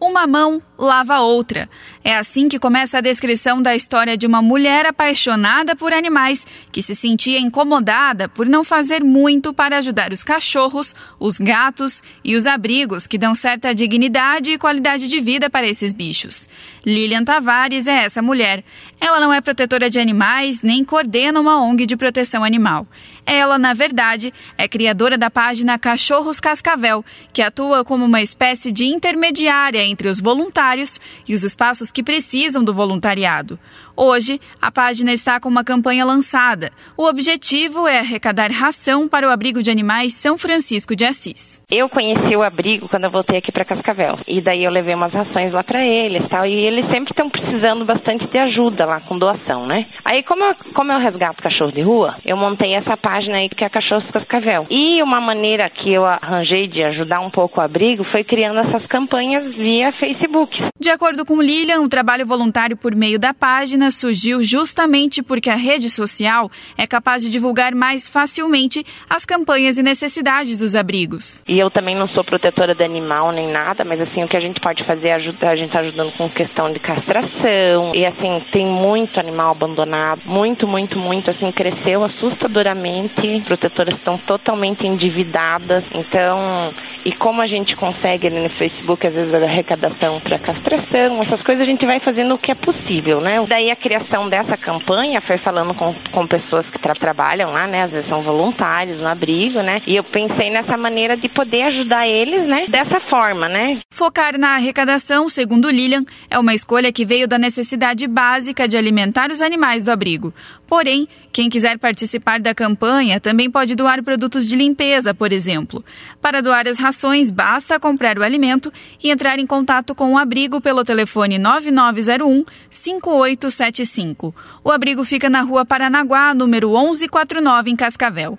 Uma mão lava a outra. É assim que começa a descrição da história de uma mulher apaixonada por animais que se sentia incomodada por não fazer muito para ajudar os cachorros, os gatos e os abrigos que dão certa dignidade e qualidade de vida para esses bichos. Lilian Tavares é essa mulher. Ela não é protetora de animais nem coordena uma ONG de proteção animal. Ela, na verdade, é criadora da página Cachorros Cascavel, que atua como uma espécie de intermediária entre os voluntários e os espaços que precisam do voluntariado. Hoje, a página está com uma campanha lançada. O objetivo é arrecadar ração para o abrigo de animais São Francisco de Assis. Eu conheci o abrigo quando eu voltei aqui para Cascavel. E daí eu levei umas rações lá para eles, tal, e eles sempre estão precisando bastante de ajuda lá com doação, né? Aí como eu, como eu resgato cachorro de rua, eu montei essa página aí que é Cachorros Cascavel. E uma maneira que eu arranjei de ajudar um pouco o abrigo foi criando essas campanhas via Facebook. De acordo com Lilian, o trabalho voluntário por meio da página surgiu justamente porque a rede social é capaz de divulgar mais facilmente as campanhas e necessidades dos abrigos. E eu também não sou protetora de animal nem nada, mas assim, o que a gente pode fazer é ajudar, a gente está ajudando com questão de castração. E assim, tem muito animal abandonado, muito, muito, muito, assim, cresceu assustadoramente. Protetoras estão totalmente endividadas. Então, e como a gente consegue ali no Facebook, às vezes, arrecadação para castração, essas coisas, a gente vai fazendo o que é possível, né? Daí a criação dessa campanha foi falando com, com pessoas que tra trabalham lá, né? Às vezes são voluntários no abrigo, né? E eu pensei nessa maneira de poder ajudar eles, né? Dessa forma, né? Focar na arrecadação, segundo Lilian, é uma escolha que veio da necessidade básica de alimentar os animais do abrigo. Porém, quem quiser participar da campanha também pode doar produtos de limpeza, por exemplo. Para doar as rações, basta comprar o alimento e entrar em contato com o abrigo pelo telefone 9901 5875. O abrigo fica na rua Paranaguá, número 1149, em Cascavel.